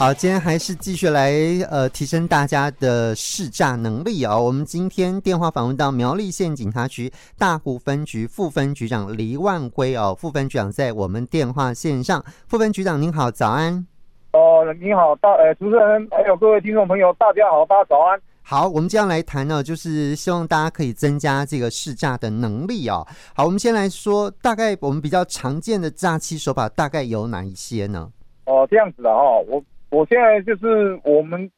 好，今天还是继续来呃提升大家的识诈能力哦。我们今天电话访问到苗栗县警察局大湖分局副分局长黎万辉哦，副分局长在我们电话线上。副分局长您好，早安。哦，你好，大呃主持人还有各位听众朋友，大家好，大家早安。好，我们接下来谈呢，就是希望大家可以增加这个识诈的能力哦。好，我们先来说，大概我们比较常见的诈欺手法大概有哪一些呢？哦，这样子的哈、哦，我。我现在就是我们，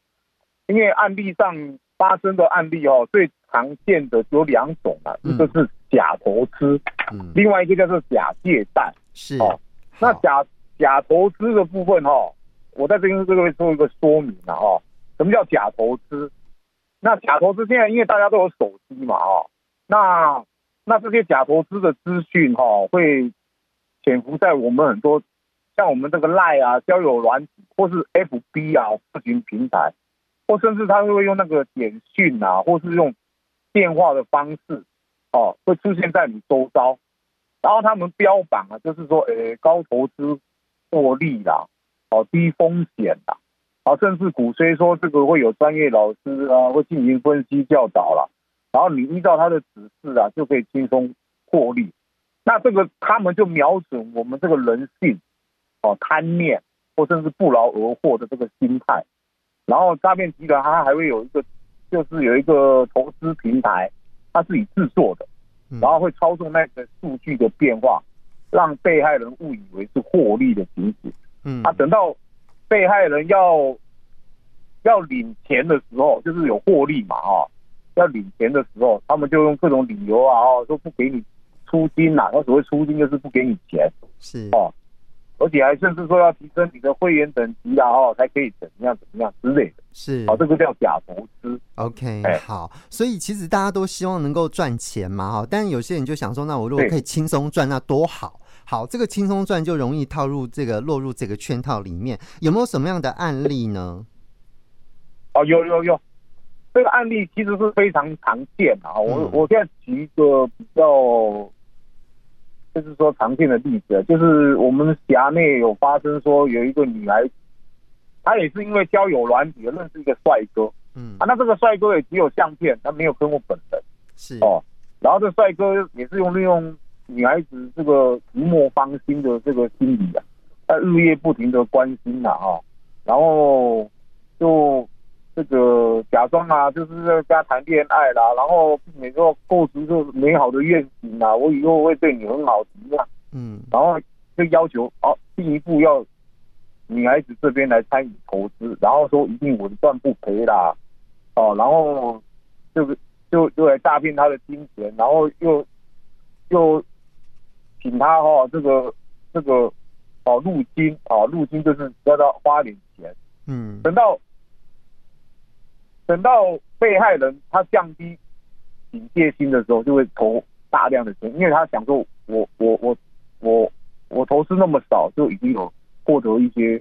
因为案例上发生的案例哦，最常见的有两种啊，一个是假投资，嗯，另外一个叫做假借贷，是哦。那假假投资的部分哈，我在这边这个做一个说明啊哈，什么叫假投资？那假投资现在因为大家都有手机嘛哈，那那这些假投资的资讯哈，会潜伏在我们很多。像我们这个赖啊，交友软体，或是 FB 啊，社群平台，或甚至他会用那个简讯啊，或是用电话的方式，哦，会出现在你周遭。然后他们标榜啊，就是说，诶，高投资获利啦，哦，低风险啦，啊，甚至鼓吹说这个会有专业老师啊，会进行分析教导啦，然后你依照他的指示啊，就可以轻松获利。那这个他们就瞄准我们这个人性。哦，贪念或甚至不劳而获的这个心态，然后诈骗集团它还会有一个，就是有一个投资平台，它自己制作的，然后会操纵那个数据的变化，让被害人误以为是获利的情形。嗯，啊，等到被害人要要领钱的时候，就是有获利嘛，哈，要领钱的时候，他们就用各种理由啊，哦，说不给你出金呐，那所谓出金就是不给你钱，是哦。而且还甚至说要提升你的会员等级啊，哦，才可以怎么样怎么样之类的，是，好，这个叫假投资。OK，好，所以其实大家都希望能够赚钱嘛，哈，但是有些人就想说，那我如果可以轻松赚，那多好。好，这个轻松赚就容易套入这个落入这个圈套里面，有没有什么样的案例呢？哦，有有有，这个案例其实是非常常见啊。我、嗯、我现在举一个比较。就是说常见的例子，就是我们辖内有发生说有一个女孩子，她也是因为交友软体认识一个帅哥，嗯。啊，那这个帅哥也只有相片，他没有跟我本人，是。哦，然后这帅哥也是用利用女孩子这个寂寞芳心的这个心理啊，他日夜不停的关心呐啊，然后就。这个假装啊，就是在跟他谈恋爱啦，然后每个构筑就美好的愿景啊，我以后会对你很好，怎么样？嗯，然后就要求哦，进一步要女孩子这边来参与投资，然后说一定稳赚不赔啦，哦，然后就就就来诈骗她的金钱，然后又又请她哈、哦、这个这个哦入金哦入金就是要他花点钱，嗯，等到。等到被害人他降低警戒心的时候，就会投大量的钱，因为他想说我，我我我我我投资那么少，就已经有获得一些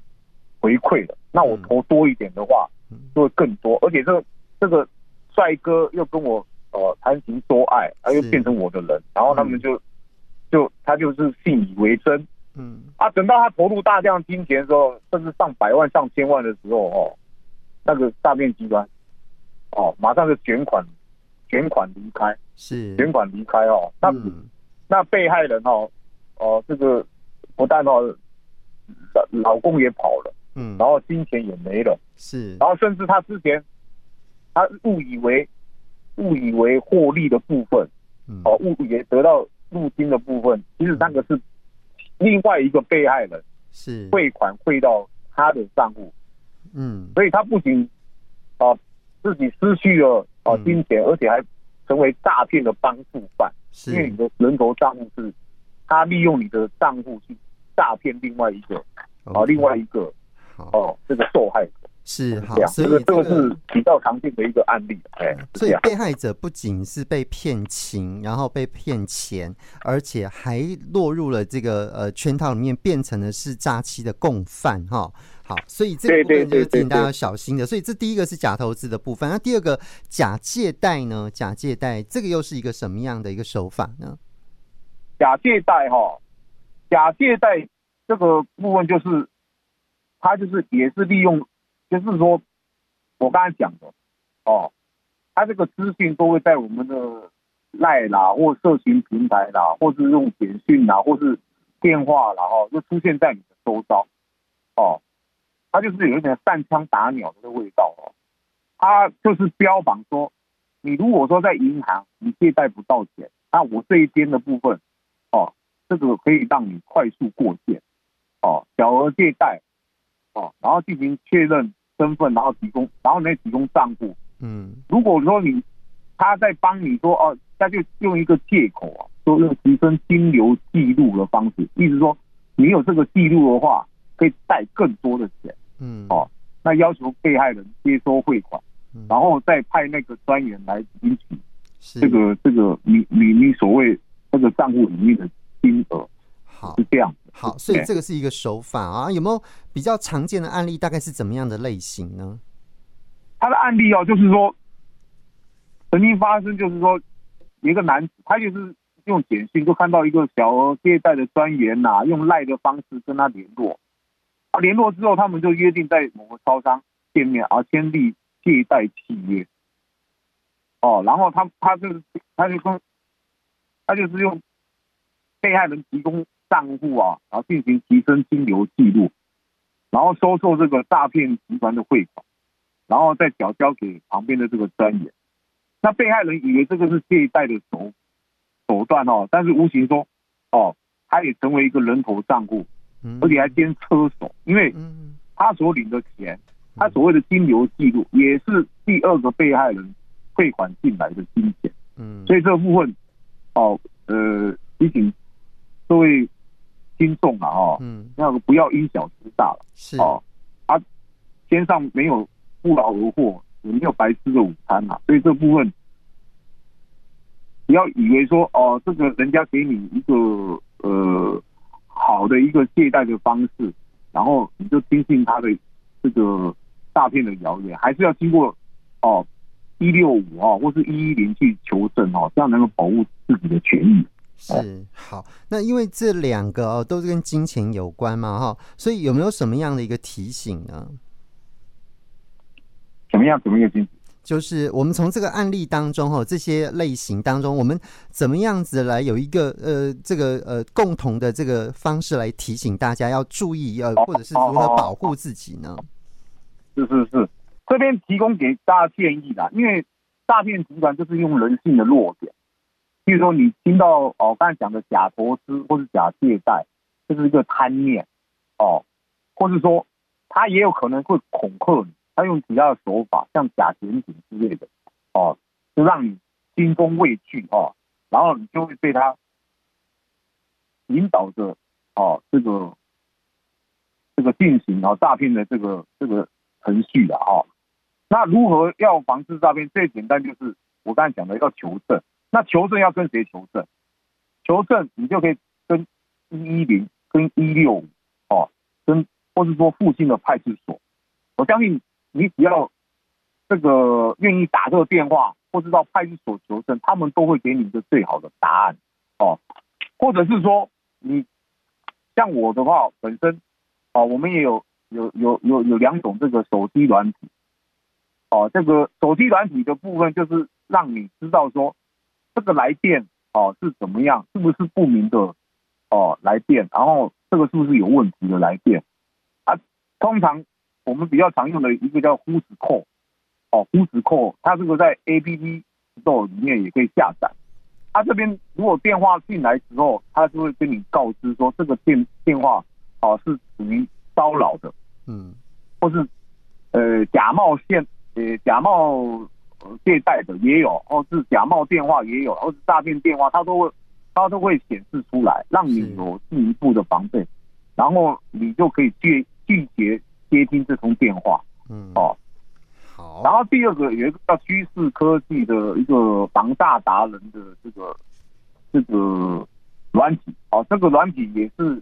回馈了。那我投多一点的话，就会更多。而且这个这个帅哥又跟我呃谈情说爱，他又变成我的人，然后他们就就他就是信以为真。嗯啊，等到他投入大量金钱的时候，甚至上百万、上千万的时候，哦，那个诈骗集团。哦，马上就卷款，卷款离开，是。卷款离开哦。那、嗯、那被害人哦，哦、呃，这个不但哦，老公也跑了，嗯，然后金钱也没了，是，然后甚至他之前他误以为误以为获利的部分，哦、嗯，误以为得到入金的部分，其实那个是另外一个被害人是。汇款汇到他的账户，嗯，所以他不仅啊。呃自己失去了啊金钱，而且还成为诈骗的帮助犯。是，因为你的人头账户是，他利用你的账户去诈骗另外一个啊另外一个哦这个受害者是好，所以这个是比较常见的一个案例。哎，所以被害者不仅是被骗情，然后被骗钱，而且还落入了这个呃圈套里面，变成了是诈欺的共犯哈。好，所以这个部分就是提醒大家要小心的。所以这第一个是假投资的部分，那第二个假借贷呢？假借贷这个又是一个什么样的一个手法呢？假借贷哈，假借贷这个部分就是它就是也是利用，就是说我刚才讲的哦，它这个资讯都会在我们的赖啦，或社群平台啦，或是用简讯啦，或是电话啦，哦，就出现在你的周遭，哦，他就是有一点散枪打鸟的味道哦，他就是标榜说，你如果说在银行你借贷不到钱，那我这一边的部分，哦，这个可以让你快速过线，哦，小额借贷。哦，然后进行确认身份，然后提供，然后再提供账户。嗯，如果说你他在帮你说哦，他就用一个借口啊，说用提升金流记录的方式，意思说你有这个记录的话，可以贷更多的钱。嗯，哦，那要求被害人接收汇款，然后再派那个专员来领取这个这个你你你所谓那个账户里面的金额。好，是这样。好，所以这个是一个手法啊。有没有比较常见的案例？大概是怎么样的类型呢？他的案例哦，就是说曾经发生，就是说一个男子，他就是用简讯就看到一个小额借贷的专员呐，用赖的方式跟他联络。啊，联络之后，他们就约定在某个超商见面，而签订借贷契约。哦，然后他他就是他就说，他就是用被害人提供。账户啊，然后进行提升金流记录，然后收受这个诈骗集团的汇款，然后再缴交给旁边的这个专员。那被害人以为这个是借贷的手手段哦，但是无形中哦，他也成为一个人头账户，而且还兼车手，因为他所领的钱，他所谓的金流记录也是第二个被害人汇款进来的金钱。嗯，所以这部分哦，呃，提醒各位。听众啊，哦，嗯，那个不要因小失大了，是。哦，他天上没有不劳而获，也没有白吃的午餐呐，所以这部分不要以为说哦，这个人家给你一个呃好的一个借贷的方式，然后你就听信他的这个诈骗的谣言，还是要经过哦一六五哦或是一一零去求证哦，这样能够保护自己的权益。是好，那因为这两个哦都是跟金钱有关嘛哈，所以有没有什么样的一个提醒呢？怎么样？怎么样？金？就是我们从这个案例当中哈，这些类型当中，我们怎么样子来有一个呃这个呃共同的这个方式来提醒大家要注意，呃，或者是如何保护自己呢？是是是，这边提供给大家建议啦，因为诈骗集团就是用人性的弱点。比如说，你听到哦，刚才讲的假投资或是假借贷，这是一个贪念哦，或是说他也有可能会恐吓你，他用其他的手法，像假检警之类的哦，就让你心中畏惧哦，然后你就会被他引导着哦，这个这个进行哦诈骗的这个这个程序的哦。那如何要防治诈骗？最简单就是我刚才讲的要求证。那求证要跟谁求证？求证你就可以跟一一零、跟一六五哦，跟或是说附近的派出所。我相信你只要这个愿意打这个电话，或是到派出所求证，他们都会给你一个最好的答案哦。或者是说你像我的话，本身哦，我们也有有有有有两种这个手机软体哦，这个手机软体的部分就是让你知道说。这个来电哦是怎么样？是不是不明的哦来电？然后这个是不是有问题的来电？啊，通常我们比较常用的一个叫 Who's Call 哦，Who's Call，它这个在 APP Store 里面也可以下载。它、啊、这边如果电话进来之后，它就会跟你告知说这个电电话哦是属于骚扰的，嗯，或是呃假冒现呃假冒。借贷的也有，或是假冒电话也有，或是诈骗电话，它都会，它都会显示出来，让你有进一步的防备，然后你就可以拒拒绝接听这通电话。嗯，哦，好。然后第二个有一个叫趋势科技的一个防诈达人的这个这个软体，哦，这个软体也是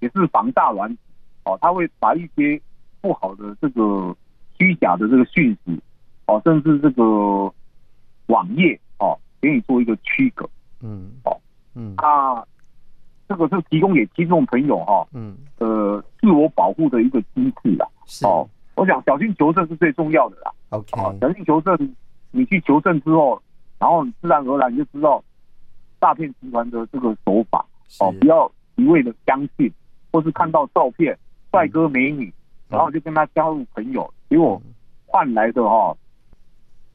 也是防诈软体，哦，它会把一些不好的这个虚假的这个讯息。哦，甚至这个网页哦，给你做一个区隔，嗯，哦，嗯，他这个是提供给听众朋友哈，嗯，呃，自我保护的一个机制啦。哦，我想小心求证是最重要的啦。OK，小心求证，你去求证之后，然后自然而然你就知道诈骗集团的这个手法。哦，不要一味的相信，或是看到照片帅哥美女，然后就跟他加入朋友，结果换来的哈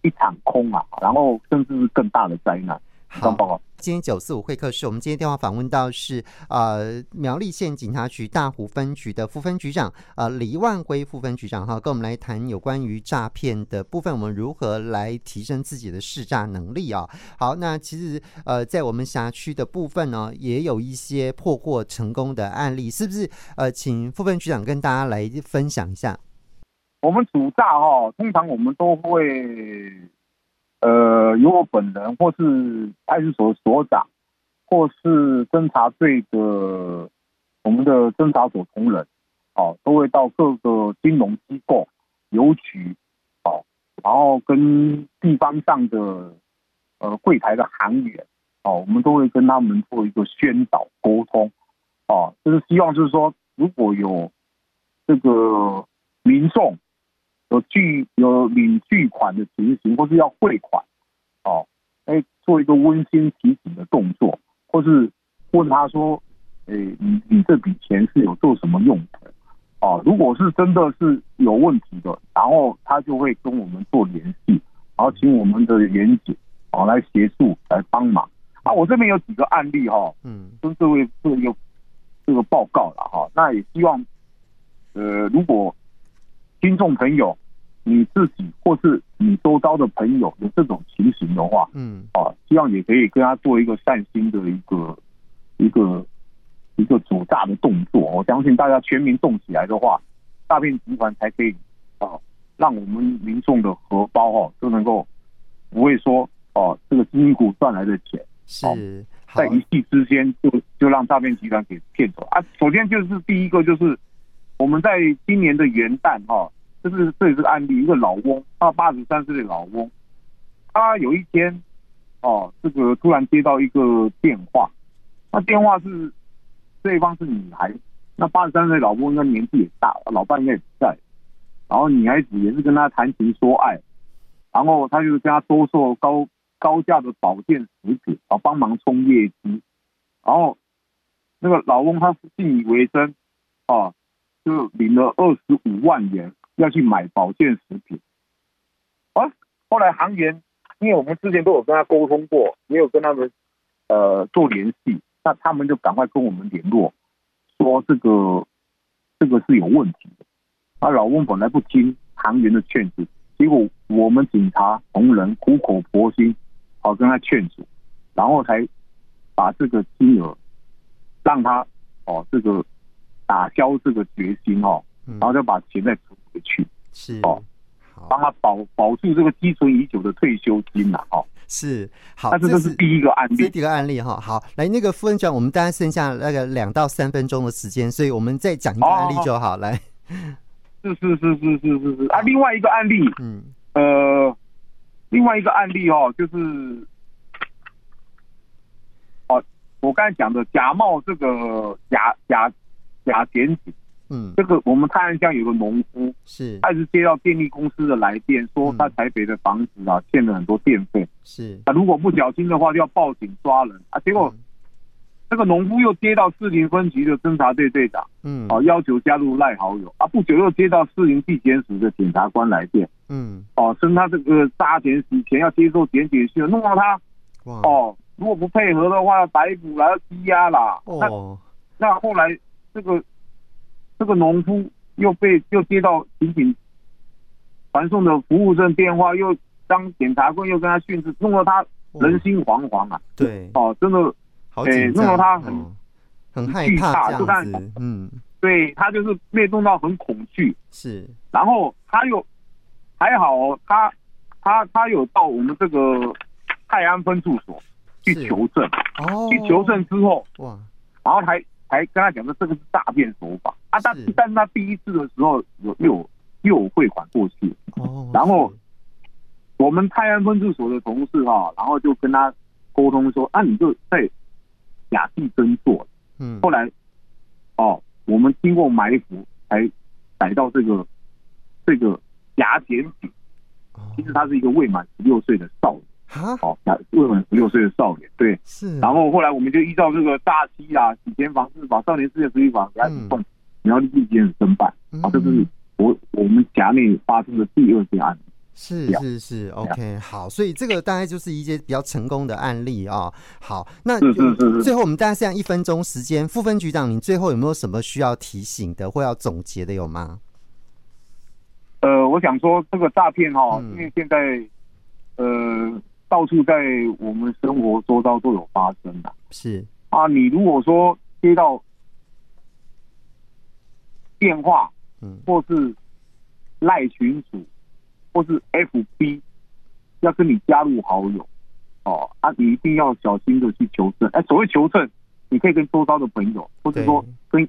一场空啊，然后甚至是更大的灾难。报告。今天九四五会客室，我们今天电话访问到是呃苗栗县警察局大湖分局的副分局长呃李万辉副分局长哈，跟我们来谈有关于诈骗的部分，我们如何来提升自己的识诈能力啊？好，那其实呃在我们辖区的部分呢，也有一些破获成功的案例，是不是？呃，请副分局长跟大家来分享一下。我们主诈哈，通常我们都会。呃，由我本人，或是派出所所长，或是侦查队的我们的侦查所同仁，哦，都会到各个金融机构、邮局，哦，然后跟地方上的呃柜台的行员，哦，我们都会跟他们做一个宣导沟通，哦，就是希望就是说，如果有这个民众。有巨有领巨款的情形，或是要汇款，哦，哎，做一个温馨提醒的动作，或是问他说，哎，你你这笔钱是有做什么用的？哦，如果是真的是有问题的，然后他就会跟我们做联系，然后请我们的员警哦来协助来帮忙。啊，我这边有几个案例哈、哦，嗯，跟各位做一个这个报告了哈、哦。那也希望，呃，如果听众朋友。你自己或是你周遭的朋友有这种情形的话，嗯，啊，希望也可以跟他做一个善心的一个一个一个主大的动作。我相信大家全民动起来的话，诈骗集团才可以啊，让我们民众的荷包哈都能够不会说哦，这个辛苦赚来的钱是在一夕之间就就让诈骗集团给骗走啊。首先就是第一个就是我们在今年的元旦哈。这是这也是个案例，一个老翁，他八十三岁的老翁，他有一天，哦，这个突然接到一个电话，那电话是对方是女孩，那八十三岁老翁应该年纪也大，老伴应该也不在，然后女孩子也是跟他谈情说爱，然后他就跟他兜售高高价的保健食品，啊，帮忙冲业绩，然后那个老翁他是信以为真，啊，就领了二十五万元。要去买保健食品，啊，后来行员，因为我们之前都有跟他沟通过，也有跟他们呃做联系，那他们就赶快跟我们联络，说这个这个是有问题的。啊，老翁本来不听行员的劝阻，结果我们警察同仁苦口婆心，好跟他劝阻，然后才把这个金额让他哦这个打消这个决心哦，然后就把钱再。回去。是哦，帮他保保住这个积存已久的退休金呐，哦，是好，那这个是第一个案例，第一个案例哈，好，来那个副分局长，我们大概剩下那个两到三分钟的时间，所以我们再讲一个案例就好，来，是是是是是是是。啊，另外一个案例，嗯。呃，另外一个案例哦，就是哦，我刚才讲的假冒这个假假假检警。嗯，这个我们泰安乡有个农夫，是，他是接到电力公司的来电，说他台北的房子啊欠了很多电费，是，啊如果不小心的话就要报警抓人。啊，结果这个农夫又接到市林分局的侦查队队长，嗯，哦要求加入赖好友。啊，不久又接到市林地检署的检察官来电，嗯，哦称他这个诈钱洗钱要接受检举信，弄到他，哦如果不配合的话要逮捕了要羁押啦，哦，那那后来这个。这个农夫又被又接到刑警传送的服务证电话，又当检察官又跟他训斥，弄得他人心惶惶啊！对，哦，真的，哎，弄得他很很害怕，就看，嗯，对他就是被弄到很恐惧，是。然后他又还好，他他他有到我们这个泰安分驻所去求证，哦，去求证之后，哇，然后还。还跟他讲说这个是诈骗手法。啊，但但是他第一次的时候有又有又有汇款过去，哦，然后我们泰安分驻所的同事哈，然后就跟他沟通说，啊，你就在假戏真做，嗯，后来哦，我们经过埋伏才逮到这个这个假检警，其实他是一个未满十六岁的少年。啊，好，未满十六岁的少年，对，是。然后后来我们就依照这个大欺啊、洗钱防治法、少年事业处理法给他起诉，苗栗地检侦办。啊，这是我我们辖内发生的第二件案例。是是是，OK，好，所以这个大概就是一些比较成功的案例啊、哦。好，那最后我们大概剩下一分钟时间，副分局长，您最后有没有什么需要提醒的或要总结的有吗？呃，我想说这个诈骗哈，因为现在呃。到处在我们生活周遭都有发生的，是啊。你如果说接到电话，嗯，或是赖群主，或是 FB，要跟你加入好友，哦啊，你一定要小心的去求证。哎，所谓求证，你可以跟周遭的朋友，或者说跟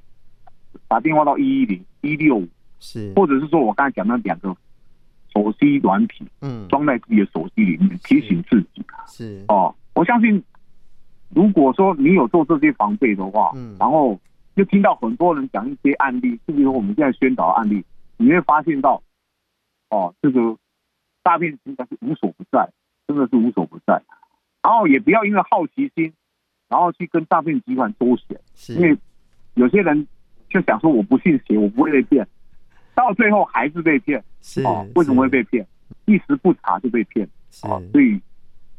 打电话到一一零一六五，是，或者是说我刚才讲那两个。手机软体，嗯，装在自己的手机里面，提醒自己。是哦，我相信，如果说你有做这些防备的话，嗯，然后就听到很多人讲一些案例，就比如我们现在宣导的案例，你会发现到，哦，这个诈骗集团是无所不在，真的是无所不在。然后也不要因为好奇心，然后去跟诈骗集团周旋，因为有些人就想说我不信邪，我不会被骗。到最后还是被骗，是哦？为什么会被骗？一时不查就被骗，啊，所以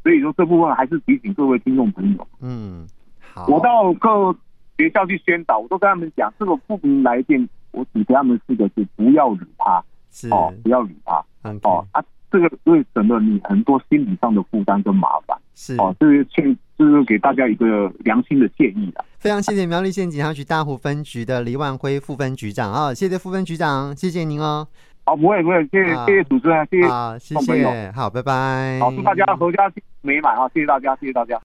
所以说这部分还是提醒各位听众朋友，嗯，好，我到各学校去宣导，我都跟他们讲，这个不明来电，我只给他们四个字：不要理他，是。哦，不要理他，哦啊。这个会省了你很多心理上的负担跟麻烦，是哦，这是劝，就是给大家一个良心的建议啊。非常谢谢苗栗县警察局大湖分局的黎万辉副分局长啊，谢谢副分局长，谢谢您哦。好，不会不会，谢谢谢谢主持人，谢谢，好，谢谢，好，拜拜。好，祝大家阖家美满啊！谢谢大家，谢谢大家。